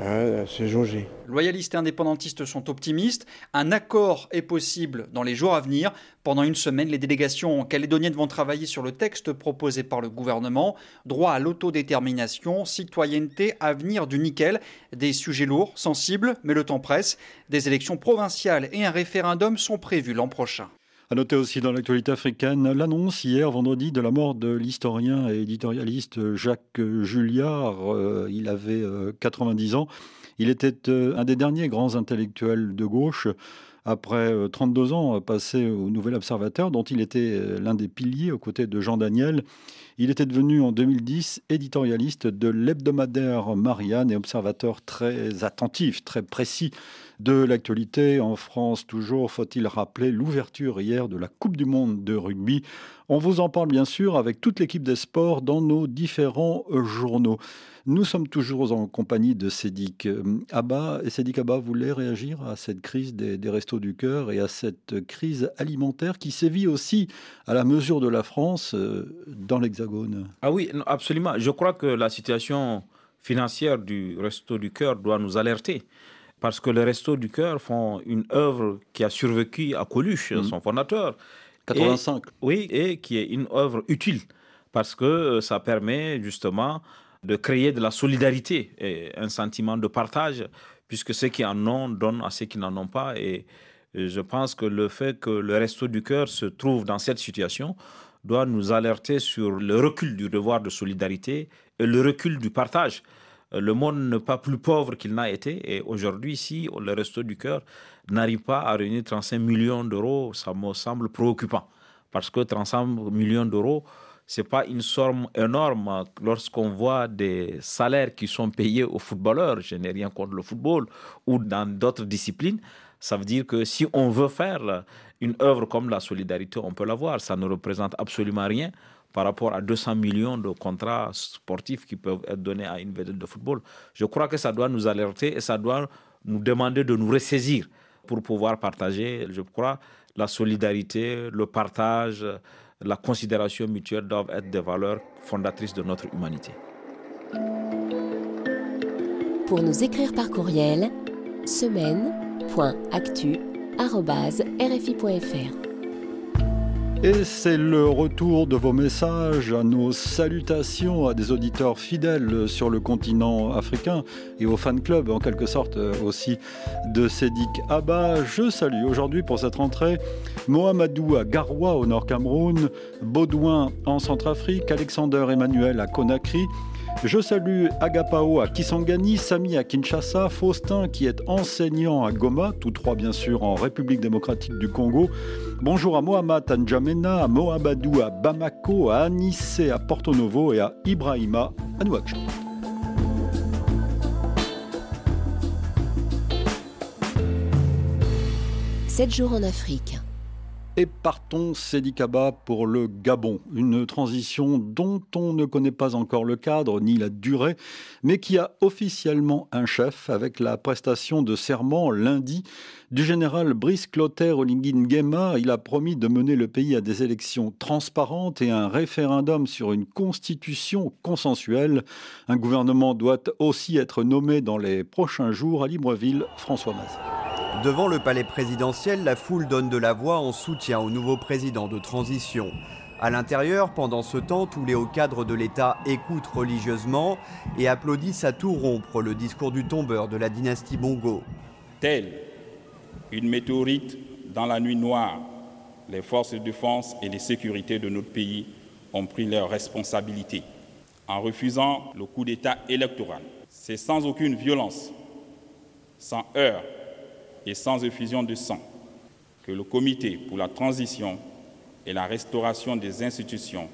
[SPEAKER 16] hein, se jaugeaient.
[SPEAKER 14] Loyalistes et indépendantistes sont optimistes. Un accord est possible dans les jours à venir. Pendant une semaine, les délégations calédoniennes vont travailler sur le texte proposé par le gouvernement. Droit à l'autodétermination, citoyenneté, avenir du nickel. Des sujets lourds, sensibles, mais le temps presse. Des élections provinciales et un référendum sont prévus l'an prochain.
[SPEAKER 2] À noter aussi dans l'actualité africaine l'annonce hier vendredi de la mort de l'historien et éditorialiste Jacques Julliard. Euh, il avait 90 euh, ans. Il était euh, un des derniers grands intellectuels de gauche après 32 ans passés au Nouvel Observateur, dont il était l'un des piliers aux côtés de Jean Daniel. Il était devenu en 2010 éditorialiste de l'hebdomadaire Marianne et observateur très attentif, très précis de l'actualité. En France, toujours, faut-il rappeler l'ouverture hier de la Coupe du Monde de rugby. On vous en parle bien sûr avec toute l'équipe des sports dans nos différents journaux. Nous sommes toujours en compagnie de Sédic Abba. Et Sédic Abba voulait réagir à cette crise des, des restos du cœur et à cette crise alimentaire qui sévit aussi à la mesure de la France euh, dans l'Hexagone?
[SPEAKER 3] Ah oui, absolument. Je crois que la situation financière du resto du cœur doit nous alerter parce que les Restos du Cœur font une œuvre qui a survécu à Coluche, mm. son fondateur.
[SPEAKER 2] 85.
[SPEAKER 3] oui, et qui est une œuvre utile, parce que euh, ça permet justement de créer de la solidarité et un sentiment de partage, puisque ceux qui en ont donnent à ceux qui n'en ont pas. Et je pense que le fait que le Resto du Cœur se trouve dans cette situation doit nous alerter sur le recul du devoir de solidarité et le recul du partage le monde n'est pas plus pauvre qu'il n'a été. Et aujourd'hui, si le Resto du Cœur n'arrive pas à réunir 35 millions d'euros, ça me semble préoccupant. Parce que 35 millions d'euros, ce n'est pas une somme énorme lorsqu'on voit des salaires qui sont payés aux footballeurs. Je n'ai rien contre le football ou dans d'autres disciplines. Ça veut dire que si on veut faire une œuvre comme la solidarité, on peut l'avoir. Ça ne représente absolument rien par rapport à 200 millions de contrats sportifs qui peuvent être donnés à une vedette de football. Je crois que ça doit nous alerter et ça doit nous demander de nous ressaisir pour pouvoir partager, je crois, la solidarité, le partage, la considération mutuelle doivent être des valeurs fondatrices de notre humanité.
[SPEAKER 1] Pour nous écrire par courriel, semaine.actu.rfi.fr.
[SPEAKER 2] Et c'est le retour de vos messages, à nos salutations à des auditeurs fidèles sur le continent africain et au fan club en quelque sorte aussi de Sédic Abba. Je salue aujourd'hui pour cette rentrée Mohamedou à Garoua au Nord Cameroun, Baudouin en Centrafrique, Alexander Emmanuel à Conakry, je salue Agapao à Kisangani, Sami à Kinshasa, Faustin qui est enseignant à Goma, tous trois bien sûr en République démocratique du Congo. Bonjour à Mohamed à N'Djamena, à Mohabadou à Bamako, à Anissé à Porto Novo et à Ibrahima à Nouakchott.
[SPEAKER 1] Sept jours en Afrique.
[SPEAKER 2] Et partons, Sédicaba, pour le Gabon. Une transition dont on ne connaît pas encore le cadre ni la durée, mais qui a officiellement un chef avec la prestation de serment lundi du général Brice Clotaire Olinguin Nguema. Il a promis de mener le pays à des élections transparentes et un référendum sur une constitution consensuelle. Un gouvernement doit aussi être nommé dans les prochains jours à Libreville. François Mazet.
[SPEAKER 17] Devant le palais présidentiel, la foule donne de la voix en soutien au nouveau président de transition. À l'intérieur, pendant ce temps, tous les hauts cadres de l'État écoutent religieusement et applaudissent à tout rompre le discours du tombeur de la dynastie Bongo.
[SPEAKER 18] Telle une météorite dans la nuit noire, les forces de défense et de sécurité de notre pays ont pris leurs responsabilités en refusant le coup d'État électoral. C'est sans aucune violence, sans heurts et sans effusion de sang que le comité pour la transition et la restauration des institutions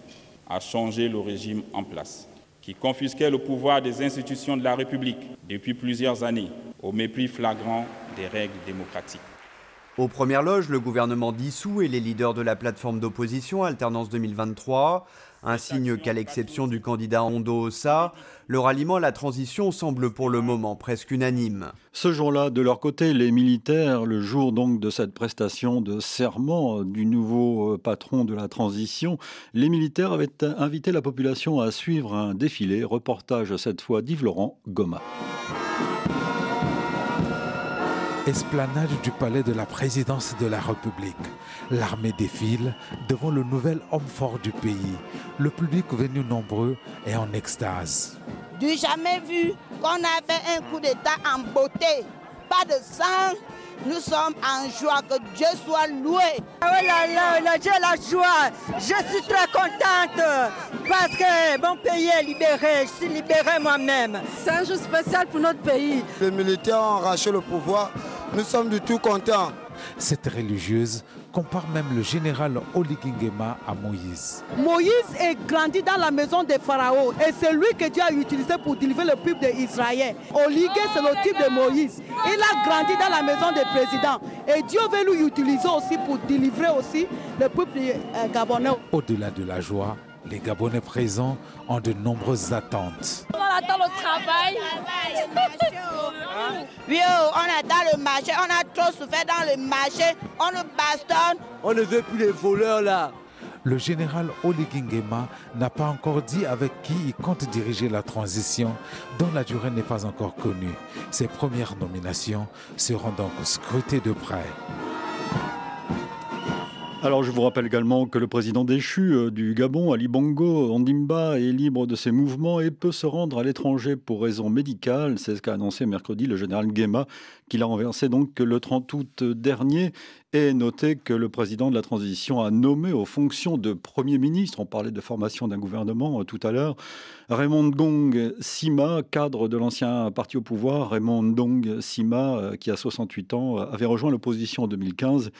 [SPEAKER 18] a changé le régime en place, qui confisquait le pouvoir des institutions de la République depuis plusieurs années au mépris flagrant des règles démocratiques.
[SPEAKER 17] Aux premières loges, le gouvernement dissous et les leaders de la plateforme d'opposition Alternance 2023. Un signe qu'à l'exception du candidat Hondo Ossa, le ralliement à la transition semble pour le moment presque unanime.
[SPEAKER 2] Ce jour-là, de leur côté, les militaires, le jour donc de cette prestation de serment du nouveau euh, patron de la transition, les militaires avaient invité la population à suivre un défilé, reportage cette fois d'Yves Laurent Goma.
[SPEAKER 19] Esplanade du palais de la présidence de la République. L'armée défile devant le nouvel homme fort du pays. Le public venu nombreux est en extase.
[SPEAKER 20] Du jamais vu qu'on a fait un coup d'État en beauté. Pas de sang, nous sommes en joie, que Dieu soit loué.
[SPEAKER 21] Oh là là, là j'ai la joie, je suis très contente parce que mon pays est libéré, je suis libéré moi-même.
[SPEAKER 22] C'est un jour spécial pour notre pays.
[SPEAKER 23] Les militaires ont arraché le pouvoir, nous sommes du tout contents.
[SPEAKER 19] Cette religieuse compare même le général Oligingema à Moïse.
[SPEAKER 21] Moïse est grandi dans la maison des pharaons et c'est lui que Dieu a utilisé pour délivrer le peuple d'Israël. Oligé, c'est le type de Moïse. Il a grandi dans la maison des présidents et Dieu veut lui utiliser aussi pour délivrer aussi le peuple euh, gabonais.
[SPEAKER 19] Au-delà de la joie, les Gabonais présents ont de nombreuses attentes.
[SPEAKER 21] On attend le travail.
[SPEAKER 20] Oui, oh, on est dans le marché, on a trop souffert dans le marché, on nous bastonne.
[SPEAKER 23] On ne veut plus les voleurs là.
[SPEAKER 19] Le général Oligingema n'a pas encore dit avec qui il compte diriger la transition, dont la durée n'est pas encore connue. Ses premières nominations seront donc scrutées de près.
[SPEAKER 2] Alors je vous rappelle également que le président déchu euh, du Gabon, Ali Bongo Ondimba, est libre de ses mouvements et peut se rendre à l'étranger pour raisons médicales. C'est ce qu'a annoncé mercredi le général Guéma, qu'il a renversé donc le 30 août dernier. Et noté que le président de la transition a nommé aux fonctions de Premier ministre, on parlait de formation d'un gouvernement euh, tout à l'heure, Raymond Dong Sima, cadre de l'ancien parti au pouvoir. Raymond Dong Sima, euh, qui a 68 ans, avait rejoint l'opposition en 2015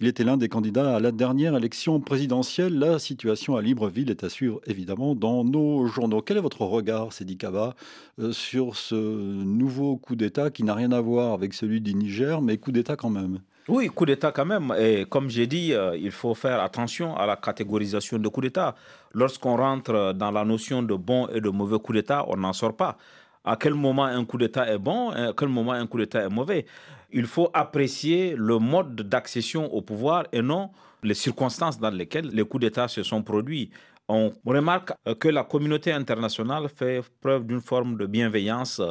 [SPEAKER 2] il était l'un des candidats à la dernière élection présidentielle. La situation à Libreville est à suivre évidemment dans nos journaux. Quel est votre regard, Sedi Kaba, euh, sur ce nouveau coup d'État qui n'a rien à voir avec celui du Niger, mais coup d'État quand même?
[SPEAKER 3] Oui, coup d'État quand même. Et comme j'ai dit, euh, il faut faire attention à la catégorisation de coup d'État. Lorsqu'on rentre dans la notion de bon et de mauvais coup d'État, on n'en sort pas. À quel moment un coup d'État est bon, à quel moment un coup d'État est mauvais il faut apprécier le mode d'accession au pouvoir et non les circonstances dans lesquelles les coups d'État se sont produits. On remarque que la communauté internationale fait preuve d'une forme de bienveillance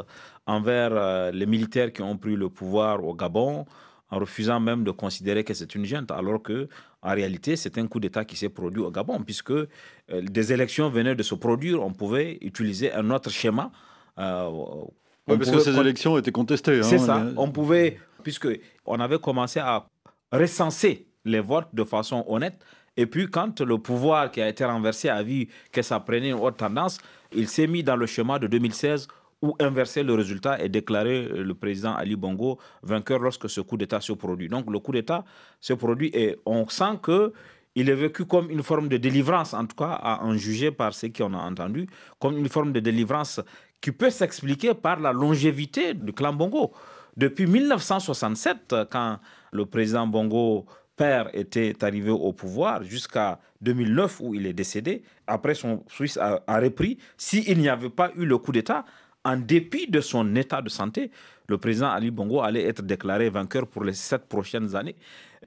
[SPEAKER 3] envers euh, les militaires qui ont pris le pouvoir au Gabon, en refusant même de considérer que c'est une junte, alors que en réalité c'est un coup d'État qui s'est produit au Gabon, puisque euh, des élections venaient de se produire, on pouvait utiliser un autre schéma.
[SPEAKER 2] Euh, parce que ces élections étaient contestées. Hein,
[SPEAKER 3] c'est ça. On pouvait puisqu'on avait commencé à recenser les votes de façon honnête. Et puis, quand le pouvoir qui a été renversé a vu que ça prenait une autre tendance, il s'est mis dans le schéma de 2016 où inverser le résultat et déclarer le président Ali Bongo vainqueur lorsque ce coup d'État se produit. Donc, le coup d'État se produit et on sent que il est vécu comme une forme de délivrance, en tout cas à en juger par ce qu'on a entendu, comme une forme de délivrance qui peut s'expliquer par la longévité du clan Bongo. Depuis 1967, quand le président Bongo père était arrivé au pouvoir jusqu'à 2009 où il est décédé. Après, son Suisse a, repris. S'il n'y avait pas eu le coup d'État, en dépit de son état de santé, le président Ali Bongo allait être déclaré vainqueur pour les sept prochaines années.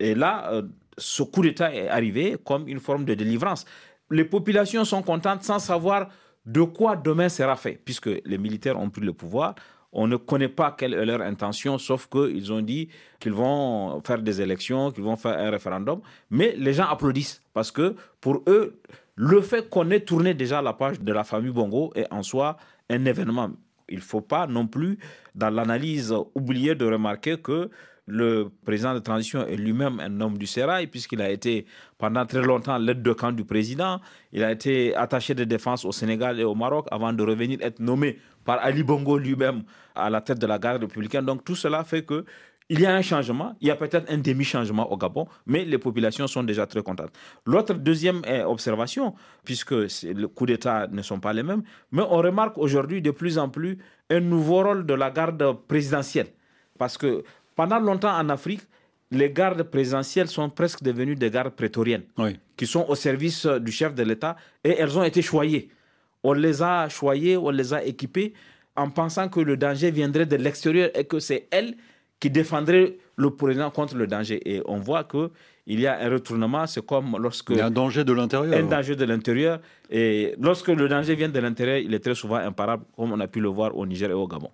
[SPEAKER 3] Et là, euh, ce coup d'État est arrivé comme une forme de délivrance. Les populations sont contentes sans savoir de quoi demain sera fait, puisque les militaires ont pris le pouvoir. On ne connaît pas quelle est leur intention, sauf qu'ils ont dit qu'ils vont faire des élections, qu'ils vont faire un référendum. Mais les gens applaudissent parce que pour eux, le fait qu'on ait tourné déjà la page de la famille Bongo est en soi un événement. Il ne faut pas non plus, dans l'analyse, oublier de remarquer que le président de transition est lui-même un homme du Sérail, puisqu'il a été pendant très longtemps l'aide de camp du président. Il a été attaché de défense au Sénégal et au Maroc avant de revenir être nommé par Ali Bongo lui-même à la tête de la garde républicaine. Donc tout cela fait que il y a un changement, il y a peut-être un demi-changement au Gabon, mais les populations sont déjà très contentes. L'autre deuxième observation, puisque les coups d'État ne sont pas les mêmes, mais on remarque aujourd'hui de plus en plus un nouveau rôle de la garde présidentielle Parce que pendant longtemps en Afrique, les gardes présidentielles sont presque devenues des gardes prétoriennes, qui sont au service du chef de l'État, et elles ont été choyées. On les a choyées, on les a équipées, en pensant que le danger viendrait de l'extérieur et que c'est elles qui défendraient le président contre le danger. Et on voit que il y a un retournement, c'est comme lorsque... Il
[SPEAKER 2] y a un danger de l'intérieur.
[SPEAKER 3] Un danger de l'intérieur. Et lorsque le danger vient de l'intérieur, il est très souvent imparable, comme on a pu le voir au Niger et au Gabon.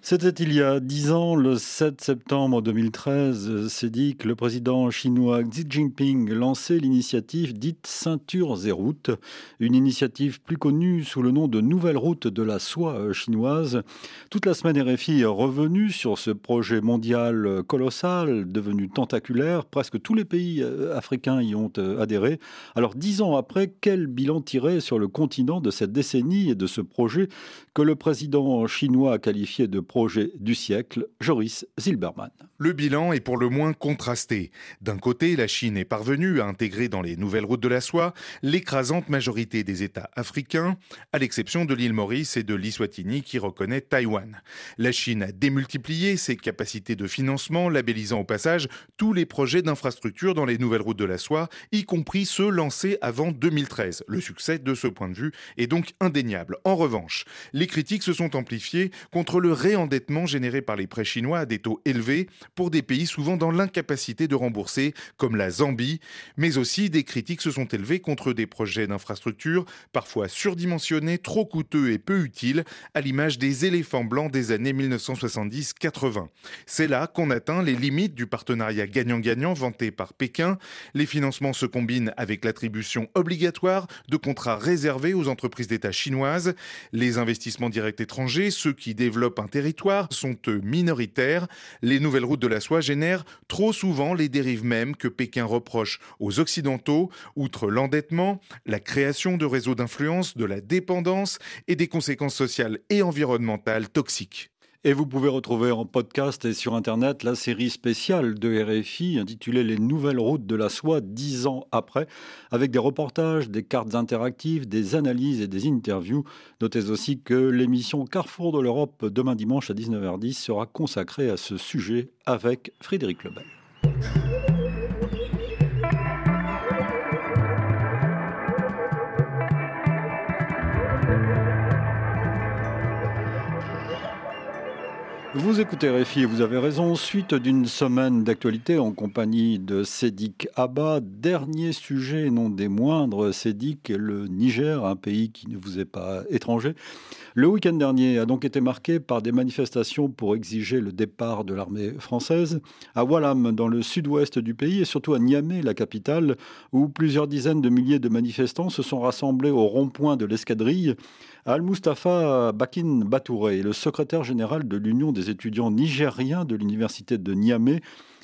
[SPEAKER 2] C'était il y a dix ans, le 7 septembre 2013, c'est dit que le président chinois Xi Jinping lançait l'initiative dite Ceinture et routes, une initiative plus connue sous le nom de Nouvelle route de la soie chinoise. Toute la semaine, RFI est revenu sur ce projet mondial colossal, devenu tentaculaire. Presque tous les pays euh, africains y ont euh, adhéré. Alors, dix ans après, quel bilan tirer sur le continent de cette décennie et de ce projet que le président chinois a qualifié de projet du siècle, Joris Zilberman.
[SPEAKER 24] Le bilan est pour le moins contrasté. D'un côté, la Chine est parvenue à intégrer dans les nouvelles routes de la soie l'écrasante majorité des États africains, à l'exception de l'île Maurice et de l'Iswatini qui reconnaît Taïwan. La Chine a démultiplié ses capacités de financement, labellisant au passage tous les projets d'infrastructure dans les nouvelles routes de la soie, y compris ceux lancés avant 2013. Le succès de ce point de vue est donc indéniable. En revanche, les critiques se sont amplifiées contre le réendettement endettement généré par les prêts chinois à des taux élevés pour des pays souvent dans l'incapacité de rembourser, comme la Zambie, mais aussi des critiques se sont élevées contre des projets d'infrastructure parfois surdimensionnés, trop coûteux et peu utiles, à l'image des éléphants blancs des années 1970-80. C'est là qu'on atteint les limites du partenariat gagnant-gagnant vanté par Pékin. Les financements se combinent avec l'attribution obligatoire de contrats réservés aux entreprises d'État chinoises. Les investissements directs étrangers, ceux qui développent un territoire, sont minoritaires. Les nouvelles routes de la soie génèrent trop souvent les dérives mêmes que Pékin reproche aux Occidentaux, outre l'endettement, la création de réseaux d'influence, de la dépendance et des conséquences sociales et environnementales toxiques.
[SPEAKER 2] Et vous pouvez retrouver en podcast et sur Internet la série spéciale de RFI intitulée Les nouvelles routes de la soie dix ans après, avec des reportages, des cartes interactives, des analyses et des interviews. Notez aussi que l'émission Carrefour de l'Europe demain dimanche à 19h10 sera consacrée à ce sujet avec Frédéric Lebel. Vous écoutez Réfi et vous avez raison. Suite d'une semaine d'actualité en compagnie de Sédic Abba. Dernier sujet, non des moindres, Sédic, le Niger, un pays qui ne vous est pas étranger. Le week-end dernier a donc été marqué par des manifestations pour exiger le départ de l'armée française. À Wallam, dans le sud-ouest du pays, et surtout à Niamey, la capitale, où plusieurs dizaines de milliers de manifestants se sont rassemblés au rond-point de l'escadrille. Al-Mustafa Bakin Batouré, le secrétaire général de l'Union des étudiants nigériens de l'université de Niamey,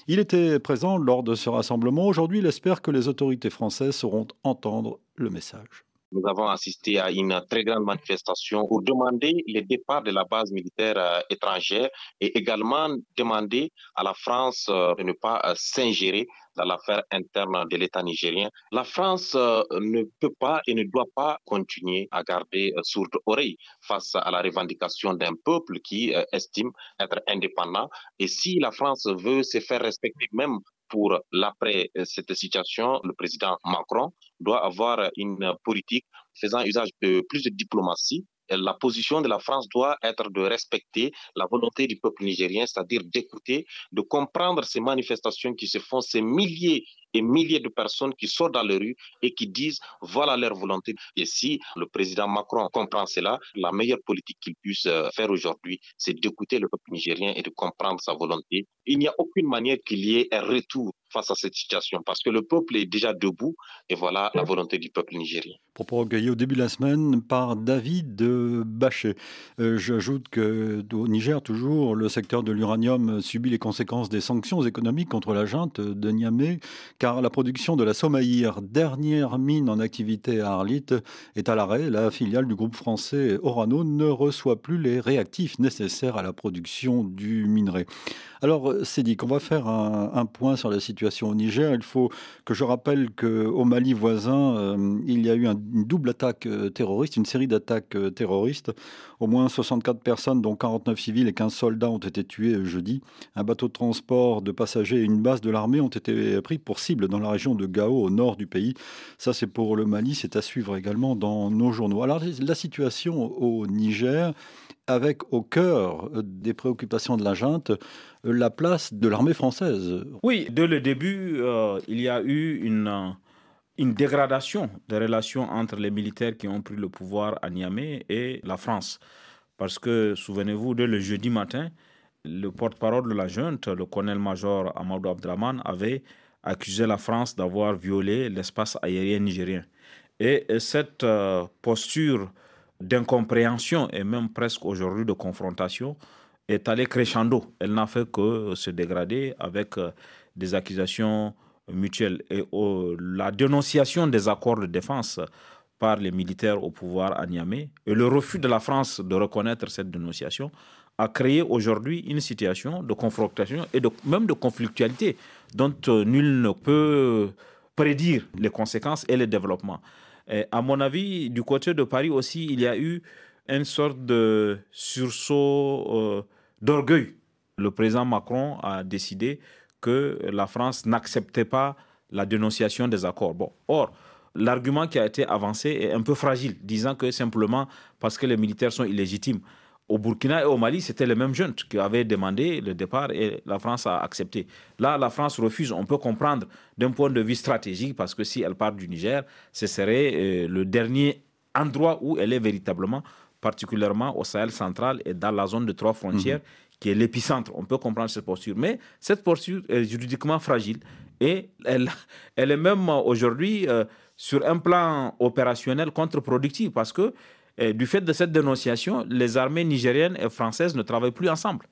[SPEAKER 2] il était présent lors de ce rassemblement. Aujourd'hui, il espère que les autorités françaises sauront entendre le message.
[SPEAKER 25] Nous avons assisté à une très grande manifestation pour demander le départ de la base militaire euh, étrangère et également demander à la France euh, de ne pas euh, s'ingérer dans l'affaire interne de l'État nigérien. La France ne peut pas et ne doit pas continuer à garder sourde oreille face à la revendication d'un peuple qui estime être indépendant. Et si la France veut se faire respecter même pour l'après cette situation, le président Macron doit avoir une politique faisant usage de plus de diplomatie. La position de la France doit être de respecter la volonté du peuple nigérien, c'est-à-dire d'écouter, de comprendre ces manifestations qui se font, ces milliers et milliers de personnes qui sortent dans les rues et qui disent voilà leur volonté. Et si le président Macron comprend cela, la meilleure politique qu'il puisse euh, faire aujourd'hui, c'est d'écouter le peuple nigérien et de comprendre sa volonté. Il n'y a aucune manière qu'il y ait un retour face à cette situation parce que le peuple est déjà debout et voilà la volonté du peuple nigérien.
[SPEAKER 2] Propos recueillis au début de la semaine par David Bachet. Euh, j'ajoute qu'au Niger, toujours, le secteur de l'uranium subit les conséquences des sanctions économiques contre la junte de Niamey car la production de la Somaïr, dernière mine en activité à Arlit, est à l'arrêt. La filiale du groupe français Orano ne reçoit plus les réactifs nécessaires à la production du minerai. Alors, c'est dit qu'on va faire un, point sur la situation au Niger. Il faut que je rappelle qu'au Mali voisin, euh, il y a eu une double attaque euh, terroriste, une série d'attaques euh, terroristes terroriste. Au moins 64 personnes, dont 49 civils et 15 soldats, ont été tués jeudi. Un bateau de transport de passagers et une base de l'armée ont été pris pour cible dans la région de Gao, au nord du pays. Ça, c'est pour le Mali. C'est à suivre également dans nos journaux. Alors, la situation au Niger, avec au cœur des préoccupations de la junte la place de l'armée française.
[SPEAKER 3] Oui, dès le début, euh, il y a eu une une dégradation des relations entre les militaires qui ont pris le pouvoir à Niamey et la France. Parce que, souvenez-vous, dès le jeudi matin, le porte-parole de la junte, le colonel-major Amadou Abdraman, avait accusé la France d'avoir violé l'espace aérien nigérien. Et cette euh, posture d'incompréhension et même presque aujourd'hui de confrontation est allée crescendo. Elle n'a fait que se dégrader avec euh, des accusations mutuelle et la dénonciation des accords de défense par les militaires au pouvoir à Niamey et le refus de la France de reconnaître cette dénonciation a créé aujourd'hui une situation de confrontation et même de conflictualité dont euh, nul ne peut prédire les conséquences et les développements. Et à mon avis, du côté de Paris aussi, il y a eu une sorte de sursaut euh, d'orgueil. Le président Macron a décidé que la France n'acceptait pas la dénonciation des accords. Bon, or, l'argument qui a été avancé est un peu fragile, disant que simplement parce que les militaires sont illégitimes. Au Burkina et au Mali, c'était les mêmes jeunes qui avaient demandé le départ et la France a accepté. Là, la France refuse. On peut comprendre d'un point de vue stratégique parce que si elle part du Niger, ce serait euh, le dernier endroit où elle est véritablement, particulièrement au Sahel central et dans la zone de trois frontières, mhm qui est l'épicentre. On peut comprendre cette posture. Mais cette posture est juridiquement fragile et elle, est même aujourd'hui euh, sur un plan opérationnel contre-productive parce que euh, du fait de cette dénonciation, les armées nigériennes et françaises ne travaillent plus ensemble.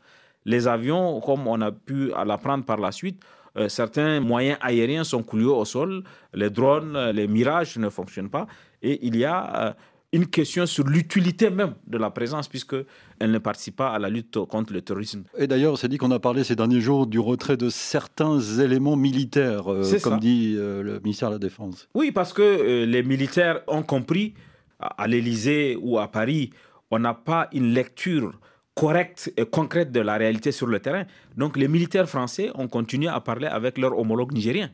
[SPEAKER 3] Les avions, comme on a pu l'apprendre par la suite, euh, certains moyens aériens sont coulés au sol, les drones, les mirages ne fonctionnent pas, et il y a une question sur l'utilité même de la présence, puisqu'elle ne participe pas à la lutte contre le terrorisme.
[SPEAKER 2] Et d'ailleurs, c'est dit qu'on a parlé ces derniers jours du retrait de certains éléments militaires, euh, comme dit euh, le ministère de la Défense.
[SPEAKER 3] Oui, parce que euh, les militaires ont compris, à, l'Élysée ou à Paris, on n'a pas une lecture correcte et concrète de la réalité sur le terrain. Donc les militaires français ont continué à parler avec leurs homologues nigériens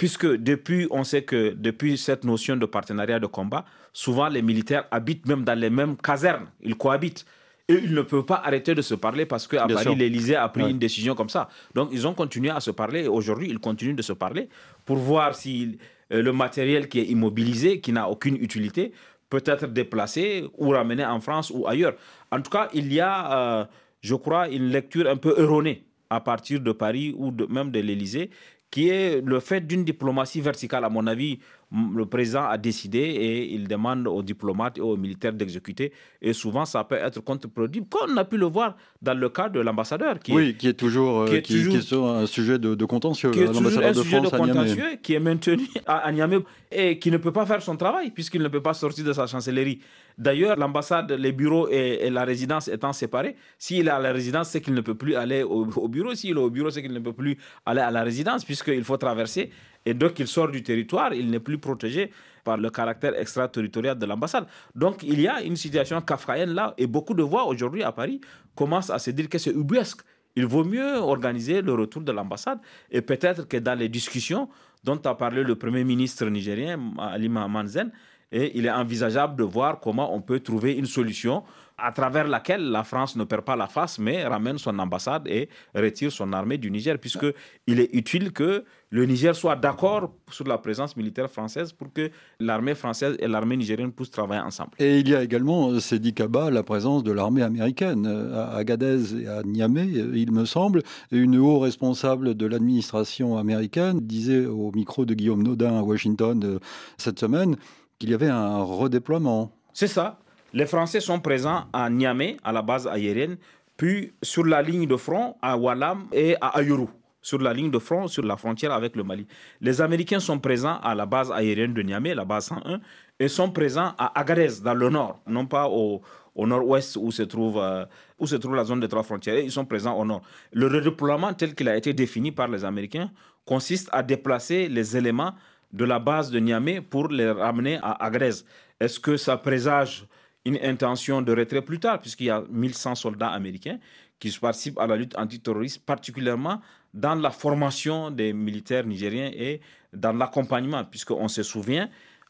[SPEAKER 3] puisque depuis, on sait que depuis cette notion de partenariat de combat, souvent les militaires habitent même dans les mêmes casernes, ils cohabitent. Et ils ne peuvent pas arrêter de se parler parce qu'à Paris, l'Élysée a pris une décision comme ça. Donc, ils ont continué à se parler et aujourd'hui, ils continuent de se parler pour voir si euh, le matériel qui est immobilisé, qui n'a aucune utilité, peut être déplacé ou ramené en France ou ailleurs. En tout cas, il y a, euh, je crois, une lecture un peu erronée à partir de Paris ou même de l'Élysée qui est le fait d'une diplomatie verticale. À mon avis, le président a décidé et il demande aux diplomates et aux militaires d'exécuter. Et souvent, ça peut être contre-productif, comme on a pu le voir dans le cas de l'ambassadeur.
[SPEAKER 2] Qui oui, qui est toujours, qui est, un sujet de, contentieux.
[SPEAKER 3] Qui est toujours un sujet de contentieux qui est maintenu à, Niamey et qui ne peut pas faire son travail puisqu'il ne peut pas sortir de sa chancellerie. D'ailleurs, l'ambassade, les bureaux et, la résidence étant séparés, s'il est à la résidence, c'est qu'il ne peut plus aller au, au bureau. S'il est au bureau, c'est qu'il ne peut plus aller à la résidence puisqu'il faut traverser et donc, il sort du territoire, il n'est plus protégé par le caractère extraterritorial de l'ambassade. Donc, il y a une situation kafkaïenne là, et beaucoup de voix aujourd'hui à Paris commencent à se dire que c'est ubuesque. Il vaut mieux organiser le retour de l'ambassade, et peut-être que dans les discussions dont a parlé le Premier ministre nigérien, Ali Manzen, et il est envisageable de voir comment on peut trouver une solution à travers laquelle la France ne perd pas la face, mais ramène son ambassade et retire son armée du Niger, puisqu'il est utile que le Niger soit d'accord sur la présence militaire française pour que l'armée française et l'armée nigérienne puissent travailler ensemble.
[SPEAKER 2] Et il y a également, c'est dit Kaba, la présence de l'armée américaine à Agadez et à Niamey, il me semble. Une haut responsable de l'administration américaine disait au micro de Guillaume Nodin à Washington euh, cette semaine qu'il y avait un redéploiement.
[SPEAKER 3] C'est ça. Les Français sont présents à Niamey, à la base aérienne, puis sur la ligne de front à Walam et à Ayuru, sur la ligne de front, sur la frontière avec le Mali. Les Américains sont présents à la base aérienne de Niamey, la base 101, et sont présents à Agadez, dans le nord, non pas au, nord-ouest où se trouve euh, où se trouve la zone des trois frontières. Ils sont présents au nord. Le redéploiement tel qu'il a été défini par les Américains consiste à déplacer les éléments de la base de Niamey pour les ramener à Agadez. Est-ce que ça présage une intention de retrait plus tard, puisqu'il y a 1100 soldats américains qui participent à la lutte antiterroriste, particulièrement dans la formation des militaires nigériens et dans l'accompagnement, puisqu'on se souvient,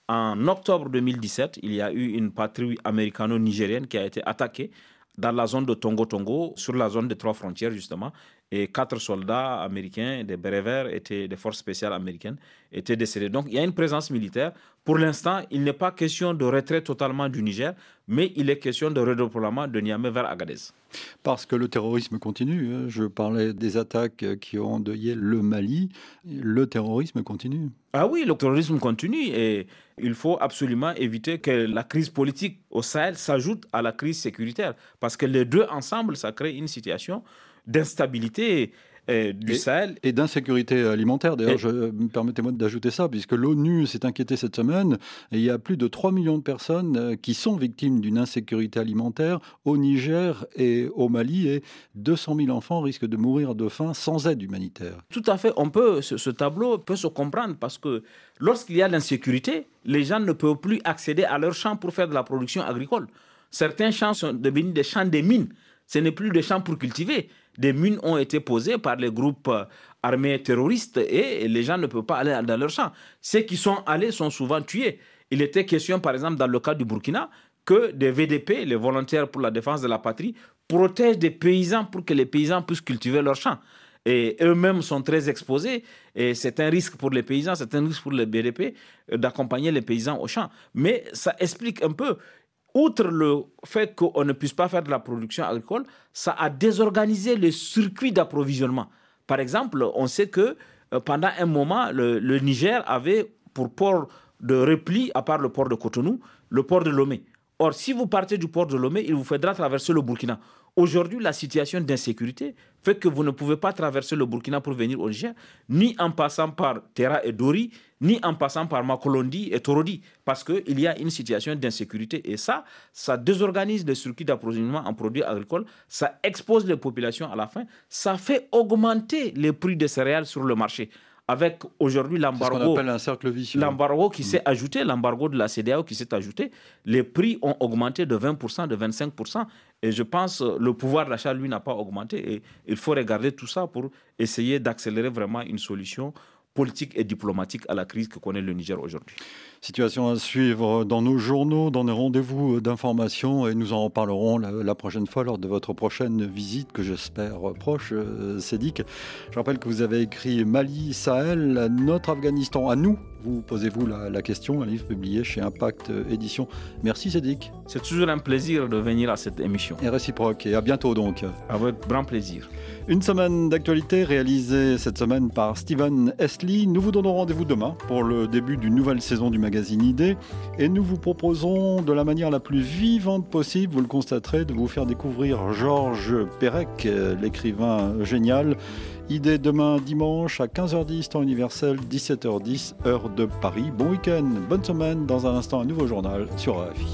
[SPEAKER 3] en octobre 2017, il y a eu une patrouille américano-nigérienne qui a été attaquée dans la zone de Tongo-Tongo, sur la zone des trois frontières justement, et quatre soldats américains, des bérets étaient des forces spéciales américaines, étaient décédés. Donc il y a une présence militaire. Pour l'instant, il n'est pas question de retrait totalement du Niger, mais il est question de redéploiement de Niamey vers Agadez.
[SPEAKER 2] Parce que le terrorisme continue. Hein. Je parlais des attaques qui ont endeuillé le Mali. Le terrorisme continue.
[SPEAKER 3] Ah oui, le terrorisme continue et il faut absolument éviter que la crise politique au Sahel s'ajoute à la crise sécuritaire. Parce que les deux ensemble, ça crée une situation d'instabilité euh, du Sahel.
[SPEAKER 2] Et d'insécurité alimentaire. D'ailleurs, permettez-moi d'ajouter ça, puisque l'ONU s'est inquiétée cette semaine, et il y a plus de 3 millions de personnes euh, qui sont victimes d'une insécurité alimentaire au Niger et au Mali, et 200 000 enfants risquent de mourir de faim sans aide humanitaire.
[SPEAKER 3] Tout à fait, on peut, ce, ce tableau peut se comprendre, parce que lorsqu'il y a l'insécurité, les gens ne peuvent plus accéder à leurs champs pour faire de la production agricole. Certains champs sont devenus des champs des mines. Ce n'est plus des champs pour cultiver des mines ont été posées par les groupes euh, armés terroristes et les gens ne peuvent pas aller dans leurs champs. Ceux qui sont allés sont souvent tués. Il était question, par exemple, dans le cas du Burkina, que des VDP, les volontaires pour la défense de la patrie, protègent des paysans pour que les paysans puissent cultiver leurs champs. Et eux-mêmes sont très exposés. Et c'est un risque pour les paysans, c'est un risque pour les VDP euh, d'accompagner les paysans au champ. Mais ça explique un peu outre le fait qu'on ne puisse pas faire de la production agricole, ça a désorganisé le circuit d'approvisionnement. Par exemple, on sait que euh, pendant un moment, le, Niger avait pour port de repli, à part le port de Cotonou, le port de Lomé. Or, si vous partez du port de Lomé, il vous faudra traverser le Burkina. Aujourd'hui, la situation d'insécurité fait que vous ne pouvez pas traverser le Burkina pour venir au Niger, ni en passant par Terra et Dori, ni en passant par Makolondi et Torodi, parce qu'il y a une situation d'insécurité. Et ça, ça désorganise le circuit d'approvisionnement en produits agricoles, ça expose les populations à la fin, ça fait augmenter les prix des céréales sur le marché avec aujourd'hui l'embargo. L'embargo qui mm. s'est ajouté, l'embargo de la CDAO qui s'est ajouté, les prix ont augmenté de 20%, de 25%. Et je pense que le pouvoir d'achat, lui, n'a pas augmenté. Et il faut regarder tout ça pour essayer d'accélérer vraiment une solution politique et diplomatique à la crise que connaît le Niger aujourd'hui.
[SPEAKER 2] Situation à suivre dans nos journaux, dans nos rendez-vous d'information et nous en reparlerons la, prochaine fois lors de votre prochaine visite que j'espère proche, euh, Cédic. Je rappelle que vous avez écrit Mali, Sahel, notre Afghanistan à nous. Vous posez-vous la, question, un livre publié chez Impact Édition. Merci Cédic.
[SPEAKER 3] C'est toujours un plaisir de venir à cette émission.
[SPEAKER 2] Et réciproque. Et à bientôt donc.
[SPEAKER 3] Avec grand plaisir.
[SPEAKER 2] Une semaine d'actualité réalisée cette semaine par Steven Estley. Nous vous donnons rendez-vous demain pour le début d'une nouvelle saison du magazine Idée et nous vous proposons de la manière la plus vivante possible, vous le constaterez, de vous faire découvrir Georges Perec, l'écrivain génial. Idée demain dimanche à 15h10 temps universel, 17h10 heure de Paris. Bon week-end, bonne semaine. Dans un instant, un nouveau journal sur AFI.